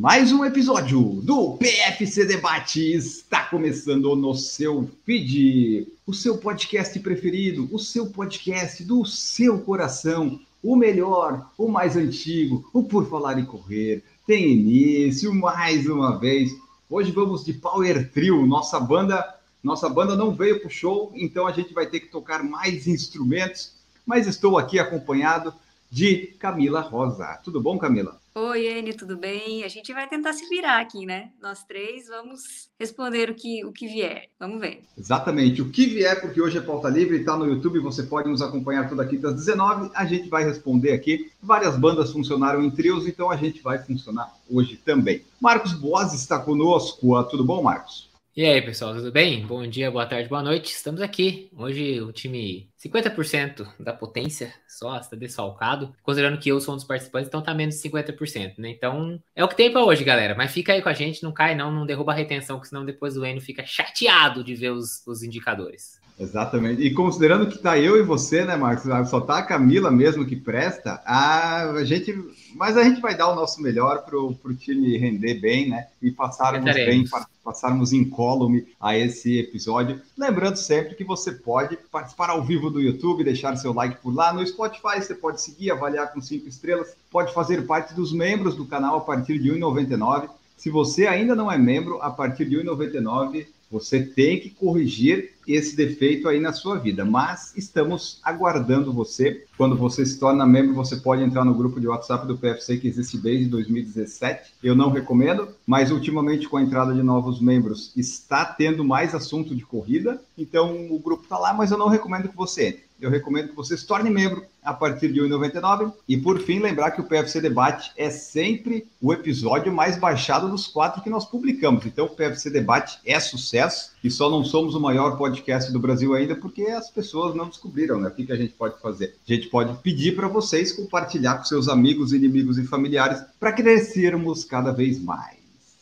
Mais um episódio do PFC Debate está começando no seu feed, o seu podcast preferido, o seu podcast do seu coração, o melhor, o mais antigo, o Por Falar em Correr. Tem início mais uma vez. Hoje vamos de Power Trio, nossa banda, nossa banda não veio para o show, então a gente vai ter que tocar mais instrumentos, mas estou aqui acompanhado de Camila Rosa. Tudo bom, Camila? Oi, Ene, tudo bem? A gente vai tentar se virar aqui, né? Nós três vamos responder o que, o que vier. Vamos ver. Exatamente. O que vier, porque hoje é pauta livre, está no YouTube, você pode nos acompanhar toda quinta às 19. A gente vai responder aqui. Várias bandas funcionaram em trios, então a gente vai funcionar hoje também. Marcos Boas está conosco. Tudo bom, Marcos? E aí, pessoal, tudo bem? Bom dia, boa tarde, boa noite. Estamos aqui. Hoje o time 50% da potência só está desfalcado, considerando que eu sou um dos participantes, então tá menos de 50%, né? Então é o que tem para hoje, galera. Mas fica aí com a gente, não cai não, não derruba a retenção, que senão depois o Enio fica chateado de ver os, os indicadores. Exatamente. E considerando que tá eu e você, né, Marcos? Só tá a Camila mesmo que presta, a gente. Mas a gente vai dar o nosso melhor pro, pro time render bem, né? E passarmos bem, passarmos incólume a esse episódio. Lembrando sempre que você pode participar ao vivo do YouTube, deixar seu like por lá. No Spotify você pode seguir, avaliar com cinco estrelas, pode fazer parte dos membros do canal a partir de R$ 1,99. Se você ainda não é membro, a partir de R$ 1,99 você tem que corrigir esse defeito aí na sua vida, mas estamos aguardando você. Quando você se torna membro, você pode entrar no grupo de WhatsApp do PFC que existe desde 2017. Eu não recomendo, mas ultimamente com a entrada de novos membros está tendo mais assunto de corrida, então o grupo está lá, mas eu não recomendo que você entre eu recomendo que você se torne membro a partir de R$ 1,99. E por fim, lembrar que o PFC Debate é sempre o episódio mais baixado dos quatro que nós publicamos. Então, o PFC Debate é sucesso e só não somos o maior podcast do Brasil ainda porque as pessoas não descobriram, né? O que, que a gente pode fazer? A gente pode pedir para vocês compartilhar com seus amigos, inimigos e familiares para crescermos cada vez mais.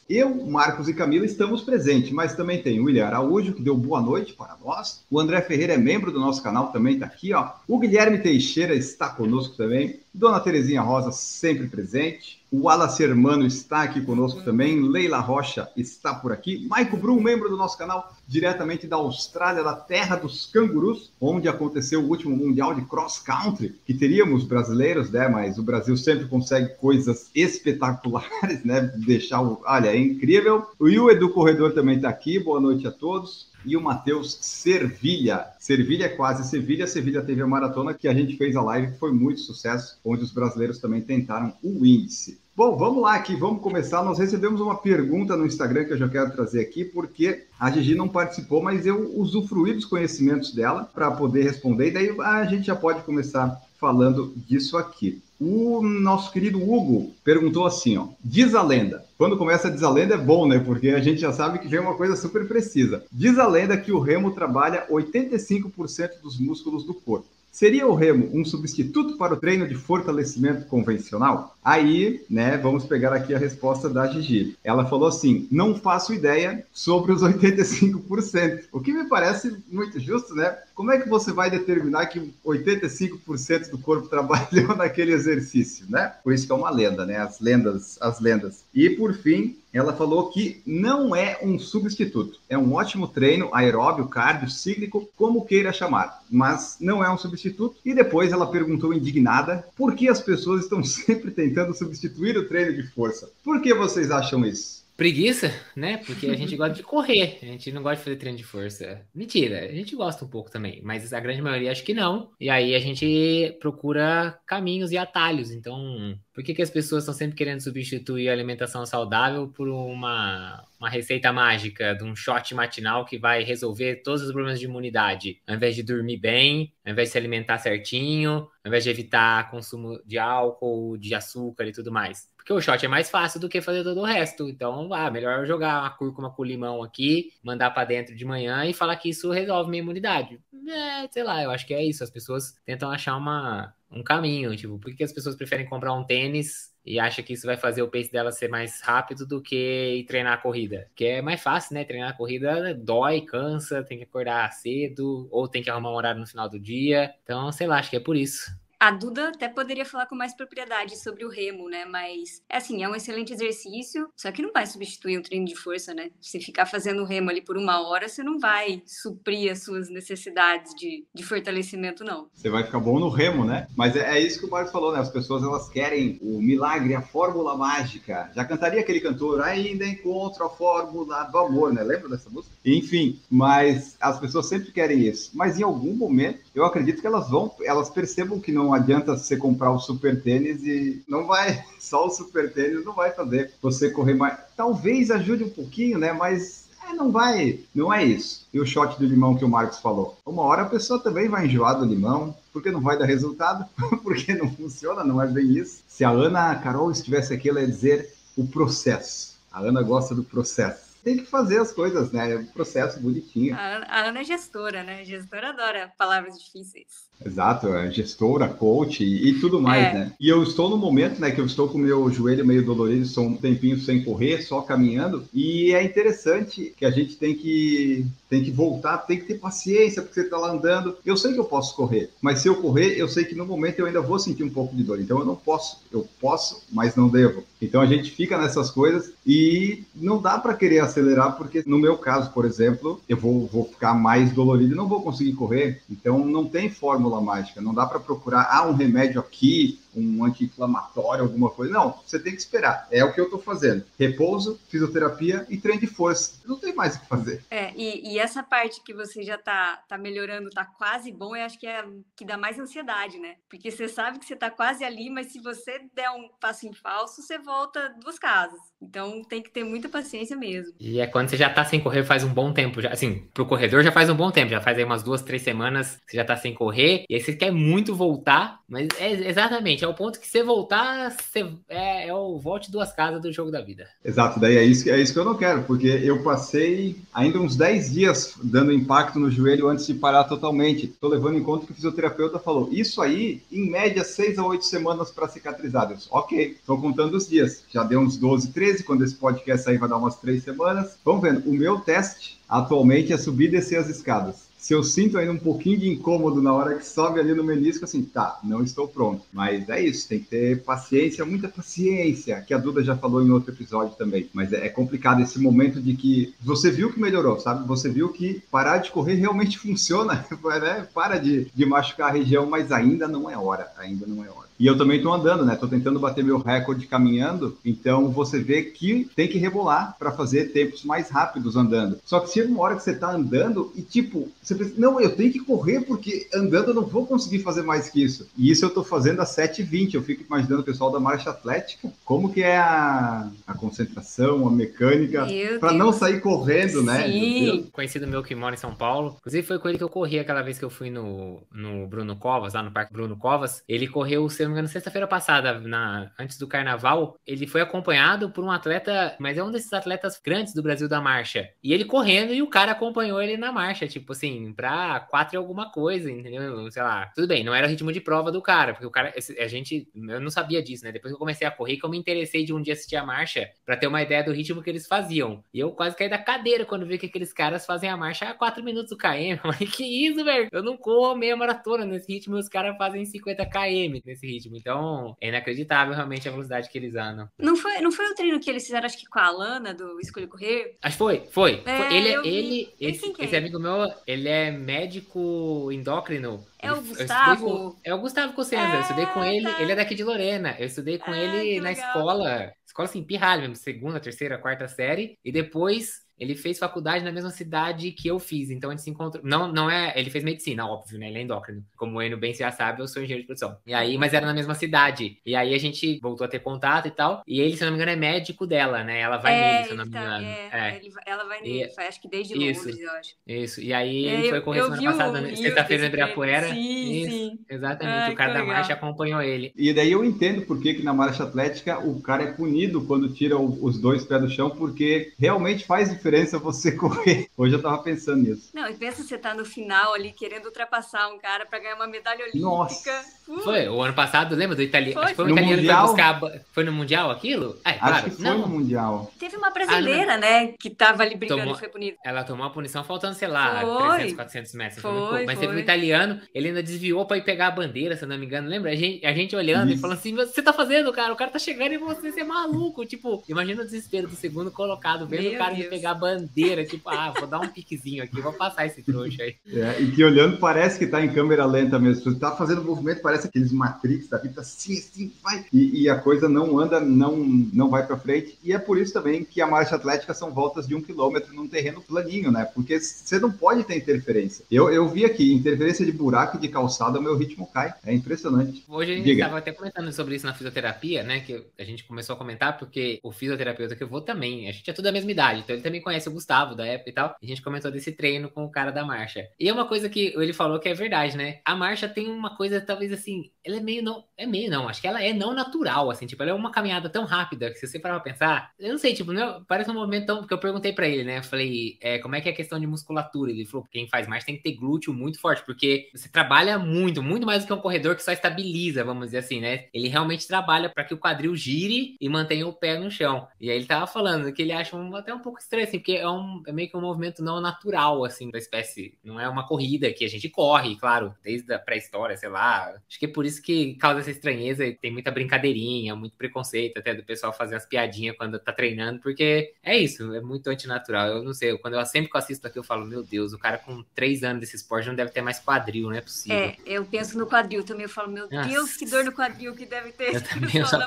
Eu, Marcos e Camila estamos presentes, mas também tem o William Araújo, que deu boa noite para nós. O André Ferreira é membro do nosso canal, também está aqui. Ó. O Guilherme Teixeira está conosco também. Dona Terezinha Rosa, sempre presente. O Wallace Hermano está aqui conosco também. Leila Rocha está por aqui. Maico Brum, membro do nosso canal, diretamente da Austrália, da terra dos cangurus, onde aconteceu o último Mundial de Cross Country, que teríamos brasileiros, né? Mas o Brasil sempre consegue coisas espetaculares, né? Deixar o. Olha, é incrível. O Edu Corredor também está aqui. Boa noite a todos e o Matheus Servilha. Servilha é quase Sevilha. Sevilha teve a maratona que a gente fez a live, que foi muito sucesso, onde os brasileiros também tentaram o índice. Bom, vamos lá aqui, vamos começar. Nós recebemos uma pergunta no Instagram que eu já quero trazer aqui, porque a Gigi não participou, mas eu usufruí dos conhecimentos dela para poder responder, e daí a gente já pode começar falando disso aqui. O nosso querido Hugo perguntou assim, ó, diz a lenda. Quando começa a diz a lenda é bom, né? Porque a gente já sabe que vem uma coisa super precisa. Diz a lenda que o remo trabalha 85% dos músculos do corpo. Seria o remo um substituto para o treino de fortalecimento convencional? Aí, né, vamos pegar aqui a resposta da Gigi. Ela falou assim: não faço ideia sobre os 85%. O que me parece muito justo, né? Como é que você vai determinar que 85% do corpo trabalhou naquele exercício, né? Por isso que é uma lenda, né? As lendas, as lendas. E por fim, ela falou que não é um substituto. É um ótimo treino aeróbio, cardio, cíclico, como queira chamar, mas não é um substituto. E depois ela perguntou indignada por que as pessoas estão sempre tentando substituir o treino de força. Por que vocês acham isso? Preguiça, né? Porque a gente gosta de correr, a gente não gosta de fazer treino de força. Mentira, a gente gosta um pouco também, mas a grande maioria acho que não. E aí a gente procura caminhos e atalhos. Então, por que, que as pessoas estão sempre querendo substituir a alimentação saudável por uma, uma receita mágica de um shot matinal que vai resolver todos os problemas de imunidade? Ao invés de dormir bem, ao invés de se alimentar certinho, ao invés de evitar consumo de álcool, de açúcar e tudo mais. Porque o shot é mais fácil do que fazer todo o resto. Então, ah, melhor jogar uma cúrcuma com limão aqui, mandar para dentro de manhã e falar que isso resolve minha imunidade. É, sei lá, eu acho que é isso. As pessoas tentam achar uma, um caminho. Tipo, por que as pessoas preferem comprar um tênis e acham que isso vai fazer o pace dela ser mais rápido do que treinar a corrida? Que é mais fácil, né? Treinar a corrida dói, cansa, tem que acordar cedo, ou tem que arrumar um horário no final do dia. Então, sei lá, acho que é por isso. A Duda até poderia falar com mais propriedade sobre o remo, né? Mas, é assim, é um excelente exercício, só que não vai substituir um treino de força, né? Se ficar fazendo remo ali por uma hora, você não vai suprir as suas necessidades de, de fortalecimento, não. Você vai ficar bom no remo, né? Mas é, é isso que o Marcos falou, né? As pessoas, elas querem o milagre, a fórmula mágica. Já cantaria aquele cantor, ainda encontro a fórmula do amor, né? Lembra dessa música? Enfim, mas as pessoas sempre querem isso. Mas em algum momento, eu acredito que elas vão, elas percebam que não adianta você comprar o super tênis e não vai, só o super tênis não vai fazer você correr mais. Talvez ajude um pouquinho, né? Mas é, não vai, não é isso. E o shot do limão que o Marcos falou. Uma hora a pessoa também vai enjoar do limão, porque não vai dar resultado, porque não funciona, não é bem isso. Se a Ana a Carol estivesse aqui, ela ia dizer o processo. A Ana gosta do processo tem que fazer as coisas, né? É um processo bonitinho. A, Ana é gestora, né? Gestora adora palavras difíceis. Exato, é gestora, coach e, e tudo mais, é. né? E eu estou no momento, né, que eu estou com o meu joelho meio dolorido, estou um tempinho sem correr, só caminhando, e é interessante que a gente tem que tem que voltar, tem que ter paciência, porque você está lá andando. Eu sei que eu posso correr, mas se eu correr, eu sei que no momento eu ainda vou sentir um pouco de dor. Então eu não posso, eu posso, mas não devo. Então a gente fica nessas coisas e não dá para querer acelerar, porque no meu caso, por exemplo, eu vou, vou ficar mais dolorido e não vou conseguir correr. Então não tem fórmula mágica, não dá para procurar ah, um remédio aqui, um anti-inflamatório, alguma coisa. Não, você tem que esperar. É o que eu estou fazendo. Repouso, fisioterapia e treino de força. Não tem mais o que fazer. É, e, e essa parte que você já tá, tá melhorando, tá quase bom, eu acho que é que dá mais ansiedade, né? Porque você sabe que você tá quase ali, mas se você der um passo em falso, você volta duas casas. Então tem que ter muita paciência mesmo. E é quando você já tá sem correr faz um bom tempo. Já, assim, pro corredor já faz um bom tempo. Já faz aí umas duas, três semanas que você já tá sem correr. E aí você quer muito voltar. Mas é exatamente, é o ponto que você voltar, você, é, é o volte duas casas do jogo da vida. Exato, daí é isso, é isso que eu não quero, porque eu passei ainda uns 10 dias dando impacto no joelho antes de parar totalmente. Tô levando em conta que o fisioterapeuta falou, isso aí, em média, 6 a 8 semanas para cicatrizar. Eu disse, ok, tô contando os dias. Já deu uns 12, 13 13, quando esse podcast sair vai dar umas três semanas. Vamos vendo, o meu teste atualmente é subir e descer as escadas se eu sinto ainda um pouquinho de incômodo na hora que sobe ali no menisco, assim, tá, não estou pronto. Mas é isso, tem que ter paciência, muita paciência, que a Duda já falou em outro episódio também. Mas é, é complicado esse momento de que você viu que melhorou, sabe? Você viu que parar de correr realmente funciona, né? Para de, de machucar a região, mas ainda não é hora, ainda não é hora. E eu também estou andando, né? Estou tentando bater meu recorde caminhando. Então você vê que tem que rebolar para fazer tempos mais rápidos andando. Só que chega uma hora que você está andando e tipo, você pensa, não, eu tenho que correr porque andando eu não vou conseguir fazer mais que isso. E isso eu estou fazendo a 7h20. Eu fico imaginando o pessoal da marcha atlética, como que é a, a concentração, a mecânica, para não sair correndo, Sim. né? Sim. Conhecido meu que mora em São Paulo. Inclusive foi com ele que eu corri aquela vez que eu fui no, no Bruno Covas, lá no Parque Bruno Covas. Ele correu o não me engano, sexta-feira passada, na, antes do carnaval, ele foi acompanhado por um atleta, mas é um desses atletas grandes do Brasil da marcha. E ele correndo e o cara acompanhou ele na marcha, tipo assim, pra quatro e alguma coisa, entendeu? Sei lá. Tudo bem, não era o ritmo de prova do cara, porque o cara, a gente, eu não sabia disso, né? Depois que eu comecei a correr, que eu me interessei de um dia assistir a marcha para ter uma ideia do ritmo que eles faziam. E eu quase caí da cadeira quando vi que aqueles caras fazem a marcha a 4 minutos do KM. Mas que isso, velho? Eu não corro meia maratona nesse ritmo os caras fazem 50 km nesse ritmo. Então, então, é inacreditável realmente a velocidade que eles andam. Não foi, não foi o treino que eles fizeram, acho que com a Alana, do Escolha Correr? Acho que foi, foi. É. Ele, ele esse, esse é. amigo meu, ele é médico endócrino. É o Gustavo? Com, é o Gustavo Cossenza. É, eu estudei com ele. Tá. Ele é daqui de Lorena. Eu estudei com é, ele na legal. escola. Escola assim, pirralho mesmo. Segunda, terceira, quarta série. E depois ele fez faculdade na mesma cidade que eu fiz, então a gente se encontrou. Não, não é. Ele fez medicina, óbvio, né? Ele é endócrino. Como o Eno bem já sabe, eu sou engenheiro de produção. E aí, mas era na mesma cidade. E aí a gente voltou a ter contato e tal. E ele, se não me engano, é médico dela, né? Ela vai é, nele, se eu não me tá, engano. É, é. Ele, ela vai nele, e, acho que desde isso, Londres, eu acho. Isso. E aí ele foi correr semana passada, né? sexta-feira em Ibirapuera. Sim, isso, sim. Exatamente. Ai, o cara da marcha acompanhou ele. E daí eu entendo por que, que na marcha atlética o cara é punido quando tira os dois pés do chão, porque realmente faz diferença diferença você correr. Hoje eu tava pensando nisso. Não, e pensa você tá no final ali querendo ultrapassar um cara para ganhar uma medalha olímpica. Nossa. Uh, Foi, o ano passado, lembra do italiano? Foi. Acho foi um No italiano que foi Mundial? buscar. a ba- Foi no Mundial aquilo? É, Acho claro. que foi não. no Mundial. Teve uma brasileira, né, que tava ali brigando Tomou- e foi bonito. Ela tomou a punição faltando, sei lá, Foi. 300, 400 metros. Foi, pouco. Mas teve um foi. italiano, ele ainda desviou pra ir pegar a bandeira, se eu não me engano. Lembra? A gente, a gente olhando e Isso. falando assim: você tá fazendo, cara? O cara tá chegando e você, você é maluco. Tipo, imagina o desespero do segundo colocado, vendo Meu o cara Deus. pegar a bandeira. Tipo, ah, vou dar um piquezinho aqui, vou passar esse trouxa aí. É, e que olhando parece que tá em câmera lenta mesmo. Você tá fazendo movimento, parece aqueles Matrix da vida, assim, assim, vai. E, e a coisa não anda, não, não vai pra frente. E é por isso também que a marcha atlética são voltas de um quilômetro num terreno planinho, né? Porque você não pode ter interferência. Eu, eu vi aqui, interferência de buraco e de calçada, o meu ritmo cai. É impressionante. Hoje a gente estava até comentando sobre isso na fisioterapia, né? Que a gente começou a comentar, porque o fisioterapeuta que eu vou também, a gente é tudo da mesma idade, então ele também conhece o Gustavo da época e tal. E a gente comentou desse treino com o cara da marcha. E é uma coisa que ele falou que é verdade, né? A marcha tem uma coisa, talvez assim, ela é meio não. É meio não, acho que ela é não natural, assim, tipo, ela é uma caminhada tão rápida que se você parar pra pensar, eu não sei, tipo, não, parece um movimento tão. Porque eu perguntei pra ele, né? Eu falei, é, como é que é a questão de musculatura? Ele falou, quem faz marcha tem que ter glúteo muito forte, porque você trabalha muito, muito mais do que um corredor que só estabiliza, vamos dizer assim, né? Ele realmente trabalha para que o quadril gire e mantenha o pé no chão. E aí ele tava falando que ele acha até um pouco estranho, assim, porque é, um, é meio que um movimento não natural, assim, da espécie. Não é uma corrida que a gente corre, claro, desde a pré-história, sei lá. Acho que é por isso que causa essa estranheza e tem muita brincadeirinha, muito preconceito até do pessoal fazer as piadinhas quando tá treinando, porque é isso, é muito antinatural. Eu não sei, quando eu sempre que eu assisto aqui, eu falo, meu Deus, o cara com três anos desse esporte não deve ter mais quadril, não é possível. É, eu penso no quadril também. Eu falo, meu Nossa. Deus, que dor no quadril que deve ter Eu também, só,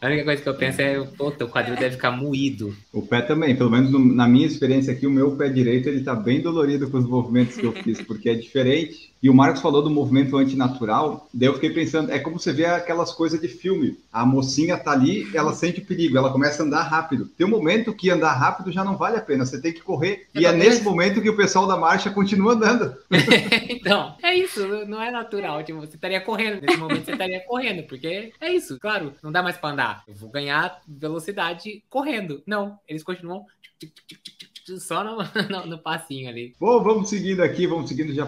a única coisa que eu penso é, puta, o quadril deve ficar moído. O pé também, pelo menos no- na minha experiência aqui, o meu pé direito ele tá bem dolorido com os movimentos que eu fiz, porque é diferente. E o Marcos falou do movimento antinatural, daí eu fiquei pensando, é como você vê aquelas coisas de filme. A mocinha tá ali, ela sente o perigo, ela começa a andar rápido. Tem um momento que andar rápido já não vale a pena, você tem que correr. E é nesse momento que o pessoal da marcha continua andando. então, é isso, não é natural. Tipo, você estaria correndo. Nesse momento você estaria correndo, porque é isso, claro, não dá mais pra andar. Eu vou ganhar velocidade correndo. Não, eles continuam só no, no, no passinho ali. Bom, vamos seguindo aqui, vamos seguindo. Já,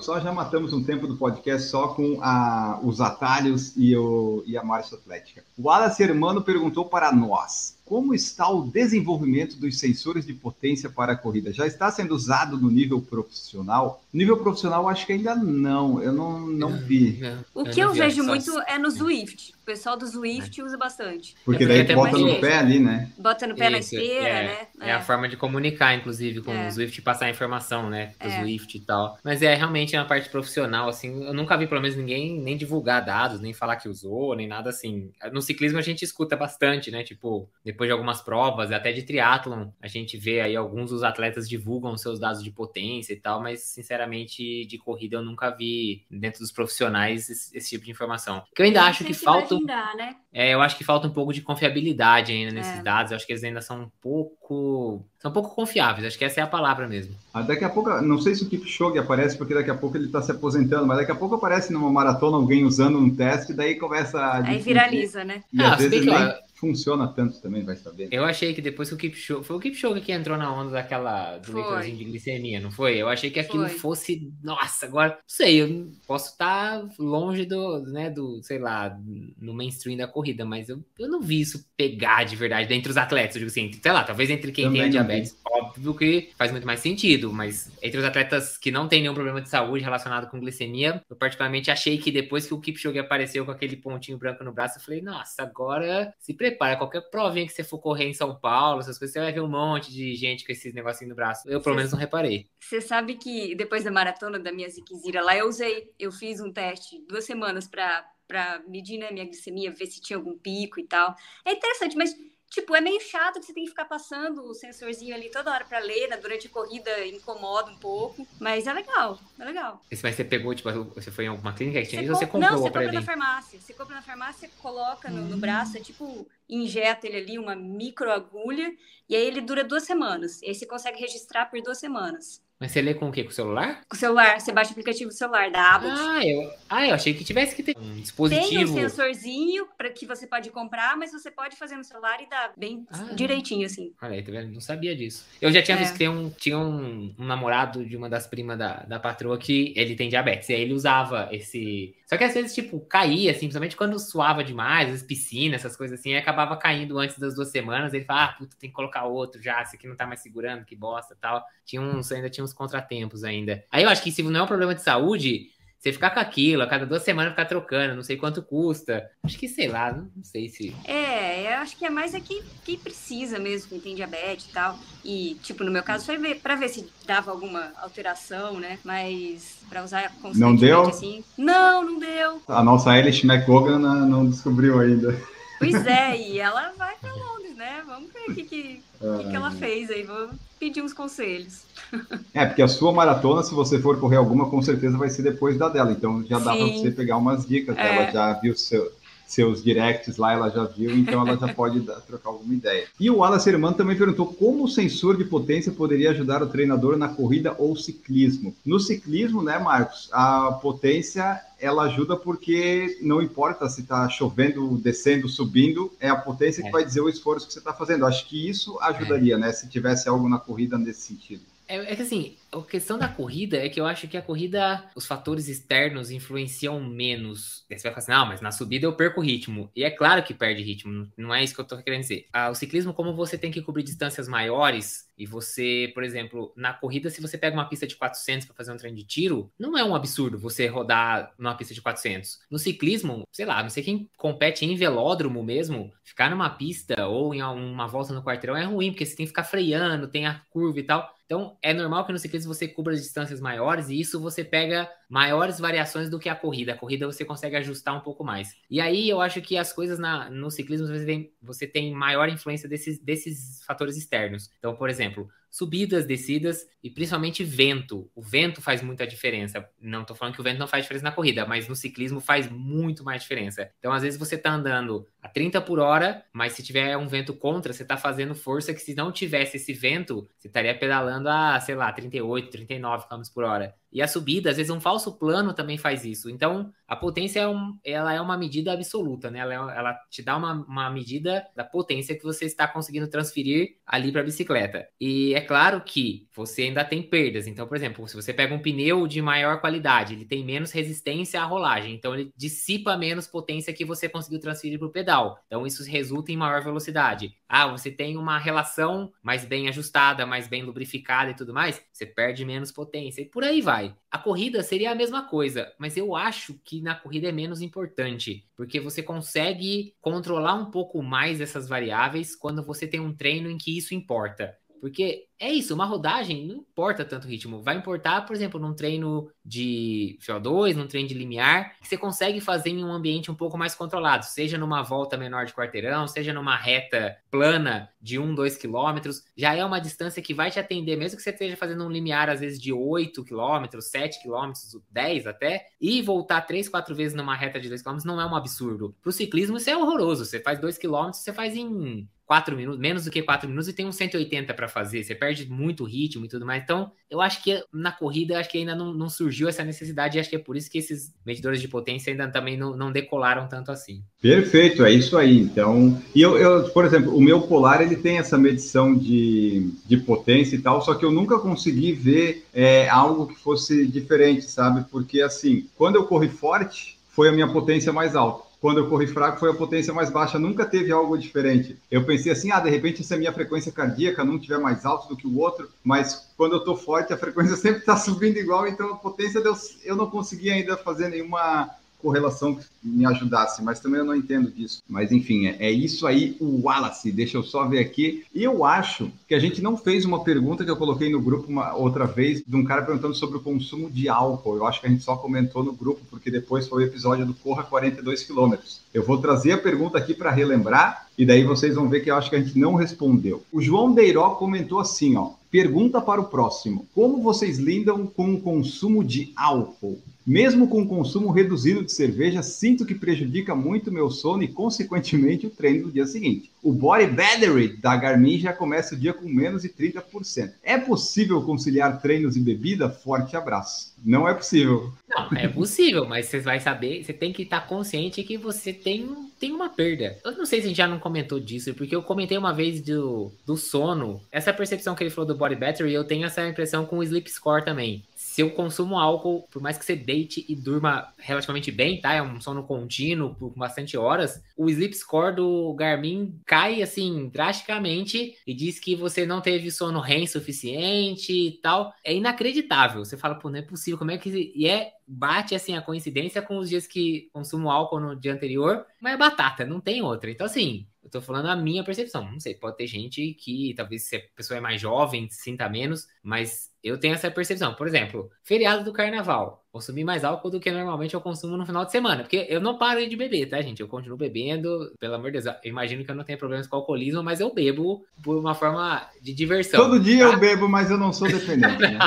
só já matamos um tempo do podcast só com a, os atalhos e, o, e a marcha atlética. O Wallace Hermano perguntou para nós. Como está o desenvolvimento dos sensores de potência para a corrida? Já está sendo usado no nível profissional? Nível profissional, acho que ainda não. Eu não, não vi. O Eu que eu vi, vejo muito é no Zwift. O pessoal do Zwift usa bastante. Porque É porque daí até bota no jeito. pé ali, né? Bota no pé na Isso, esteira, é, né? É a forma de comunicar, inclusive, com É. o Swift passar a informação, né? Pro É. Swift e tal. Mas é realmente uma parte profissional, assim. Eu nunca vi, pelo menos, ninguém nem divulgar dados, nem falar que usou, nem nada assim. No ciclismo a gente escuta bastante, né? Tipo, depois de algumas provas, até de triatlon, a gente vê aí alguns dos atletas divulgam seus dados de potência e tal, mas sinceramente, de corrida eu nunca vi dentro dos profissionais esse, esse tipo de informação. Que eu ainda acho que falta. né? É, eu acho que falta um pouco de confiabilidade ainda nesses É. dados. Eu acho que eles ainda são um pouco. São um pouco confiáveis. Acho que essa é a palavra mesmo. Ah, Daqui a pouco, não sei se o Kipchoge aparece, porque daqui a pouco ele está se aposentando, mas daqui a pouco aparece numa maratona alguém usando um teste, daí começa a. Aí viraliza, né? E Ah, às vezes que, nem ó, funciona tanto também, vai saber. Eu achei que depois que o Kipchoge. Foi o Kipchoge que entrou na onda daquela. do leitorzinho de glicemia, não foi? Eu achei que aquilo Foi. fosse. Nossa, agora. Não sei, eu posso estar longe do, né, do, sei lá, no mainstream da corrida, mas eu, eu não vi isso pegar de verdade dentre os atletas. Eu digo assim, sei lá, talvez entre quem Também tem diabetes, óbvio que faz muito mais sentido, mas entre os atletas que não tem nenhum problema de saúde relacionado com glicemia, eu particularmente achei que depois que o Kipchoge apareceu com aquele pontinho branco no braço, eu falei, nossa, agora se prepara, qualquer provinha que você for correr em São Paulo, essas coisas, você vai ver um monte de gente com esses negocinhos no braço. Eu, pelo Sim. menos, não reparei. Você sabe que depois da maratona da minha Ziquezira lá, eu usei, eu fiz um teste duas semanas pra, pra medir né, minha glicemia, ver se tinha algum pico e tal. É interessante, mas tipo, é meio chato que você tem que ficar passando o sensorzinho ali toda hora pra ler, né? Durante a corrida incomoda um pouco, mas é legal, é legal. Esse, mas você pegou, tipo, você foi em alguma clínica que tinha isso ou você comprou Não, você pra compra na farmácia. Você compra na farmácia, coloca no, no braço, é tipo, injeta ele ali, uma microagulha, e aí ele dura duas semanas. E aí você consegue registrar por duas semanas. Mas você lê com o quê? Com o celular? Com o celular, você baixa o aplicativo do celular, da Abbott. Ah, eu, ah, eu achei que tivesse que ter um dispositivo. Tem um sensorzinho para que você pode comprar, mas você pode fazer no celular e dá bem ah, direitinho, assim. Olha aí, tá vendo? Não sabia disso. Eu já tinha é. visto que um, tinha um, um, namorado de uma das primas da, da patroa que ele tem diabetes. E aí ele usava esse. Só que às vezes, tipo, caía, assim, principalmente quando suava demais, às vezes piscina, essas coisas assim, acabava caindo antes das duas semanas. Ele fala, ah, puta, tem que colocar outro já, esse aqui não tá mais segurando, que bosta tal. Tinha uns, ainda tinha uns contratempos ainda. Aí eu acho que se não é um problema de saúde, você ficar com aquilo, a cada duas semanas ficar trocando, não sei quanto custa. Acho que, sei lá, não, sei se. É, eu acho que é mais aqui que precisa mesmo, quem tem diabetes e tal. E, tipo, no meu caso foi ver, pra ver se dava alguma alteração, né? Mas pra usar não deu? assim. Não, não deu. A nossa Elish McCogan não descobriu ainda. Pois é, e ela vai pra Londres, né? Vamos ver o que, que, que, que ela ah. fez aí. Vou pedir uns conselhos. É, porque a sua maratona, se você for correr alguma, com certeza vai ser depois da dela. Então já dá para você pegar umas dicas. É. Ela já viu seu, seus directs lá, ela já viu, então ela já pode dar, trocar alguma ideia. E o Wallace Herman também perguntou como o sensor de potência poderia ajudar o treinador na corrida ou ciclismo. No ciclismo, né, Marcos, a potência ela ajuda porque não importa se está chovendo, descendo, subindo, é a potência é. que vai dizer o esforço que você está fazendo. Acho que isso ajudaria, é. né, se tivesse algo na corrida nesse sentido. É, é, que assim, a questão da corrida é que eu acho que a corrida, os fatores externos influenciam menos. Você vai falar assim, não, mas na subida eu perco ritmo. E é claro que perde ritmo, não é isso que eu tô querendo dizer. Ah, o ciclismo, como você tem que cobrir distâncias maiores, e você, por exemplo, na corrida, se você pega uma pista de 400 para fazer um treino de tiro, não é um absurdo você rodar numa pista de 400. No ciclismo, sei lá, não sei quem compete em velódromo mesmo, ficar numa pista ou em uma volta no quarteirão é ruim, porque você tem que ficar freando, tem a curva e tal. Então, é normal que no ciclismo você cubra distâncias maiores e isso você pega maiores variações do que a corrida. A corrida você consegue ajustar um pouco mais. E aí eu acho que as coisas na, no ciclismo você tem, você tem maior influência desses, desses fatores externos. Então, por exemplo, subidas, descidas e principalmente vento. O vento faz muita diferença. Não estou falando que o vento não faz diferença na corrida, mas no ciclismo faz muito mais diferença. Então, às vezes você está andando a 30 por hora, mas se tiver um vento contra, você está fazendo força que se não tivesse esse vento, você estaria pedalando a, sei lá, 38, 39 km por hora. E a subida, às vezes um falso plano também faz isso. Então, a potência é, um, ela é uma medida absoluta, né? Ela, é, ela te dá uma, uma medida da potência que você está conseguindo transferir ali para a bicicleta. E é claro que você ainda tem perdas. Então, por exemplo, se você pega um pneu de maior qualidade, ele tem menos resistência à rolagem. Então, ele dissipa menos potência que você conseguiu transferir para o pedal. Então, isso resulta em maior velocidade. Ah, você tem uma relação mais bem ajustada, mais bem lubrificada e tudo mais, você perde menos potência. E por aí vai vai. A corrida seria a mesma coisa, mas eu acho que na corrida é menos importante, porque você consegue controlar um pouco mais essas variáveis quando você tem um treino em que isso importa. Porque é isso, uma rodagem não importa tanto o ritmo. Vai importar, por exemplo, num treino de VO2, num treino de limiar, que você consegue fazer em um ambiente um pouco mais controlado, seja numa volta menor de quarteirão, seja numa reta plana de 1, 2 quilômetros. Já é uma distância que vai te atender, mesmo que você esteja fazendo um limiar, às vezes, de 8 quilômetros, 7 quilômetros, 10 até, e voltar 3, 4 vezes numa reta de 2 quilômetros não é um absurdo. Para o ciclismo, isso é horroroso. Você faz 2 quilômetros, você faz em 4 minutos, menos do que 4 minutos e tem uns 180 para fazer. Você perde muito ritmo e tudo mais. Então, eu acho que na corrida, acho que ainda não, não surgiu essa necessidade. E acho que é por isso que esses medidores de potência ainda também não, não decolaram tanto assim. Perfeito, é isso aí. Então, e eu, eu, por exemplo, o meu Polar ele tem essa medição de, de potência e tal, só que eu nunca consegui ver é, algo que fosse diferente, sabe? Porque assim, quando eu corri forte, foi a minha potência mais alta quando eu corri fraco foi a potência mais baixa, nunca teve algo diferente. Eu pensei assim, ah, de repente se a minha frequência cardíaca não tiver mais alta do que o outro, mas quando eu estou forte a frequência sempre está subindo igual, então a potência deu, eu não consegui ainda fazer nenhuma correlação que me ajudasse, mas também eu não entendo disso. Mas enfim, é, é, isso aí, o Wallace. Deixa eu só ver aqui. E eu acho que a gente não fez uma pergunta que eu coloquei no grupo uma outra vez, de um cara perguntando sobre o consumo de álcool. Eu acho que a gente só comentou no grupo, porque depois foi o episódio do Corra 42 quilômetros. Eu vou trazer a pergunta aqui para relembrar, e daí vocês vão ver que eu acho que a gente não respondeu. O João Deiró comentou assim, ó. Pergunta para o próximo: Como vocês lidam com o consumo de álcool? Mesmo com o consumo reduzido de cerveja, sinto que prejudica muito meu sono e, consequentemente, o treino do dia seguinte. O Body Battery da Garmin já começa o dia com menos de 30%. É possível conciliar treinos e bebida? Forte abraço. Não é possível. Não, é possível, mas você vai saber, você tem que estar consciente que você tem, tem uma perda. Eu não sei se a gente já não comentou disso, porque eu comentei uma vez do, do sono. Essa percepção que ele falou do Body Battery, eu tenho essa impressão com o Sleep Score também se eu consumo álcool, por mais que você deite e durma relativamente bem, tá? É um sono contínuo por bastante horas, o sleep score do Garmin cai assim drasticamente e diz que você não teve sono REM suficiente e tal. É inacreditável. Você fala, pô, não é possível, como é que. E é bate assim a coincidência com os dias que consumo álcool no dia anterior, mas é batata, não tem outra. Então, assim, eu tô falando a minha percepção. Não sei, pode ter gente que talvez se a pessoa é mais jovem, sinta menos, mas eu tenho essa percepção. Por exemplo, feriado do carnaval. Consumir mais álcool do que normalmente eu consumo no final de semana. Porque eu não paro de beber, tá, gente? Eu continuo bebendo, pelo amor de Deus. Eu imagino que eu não tenha problemas com alcoolismo, mas eu bebo por uma forma de diversão. Todo dia tá? eu bebo, mas eu não sou dependente. Né?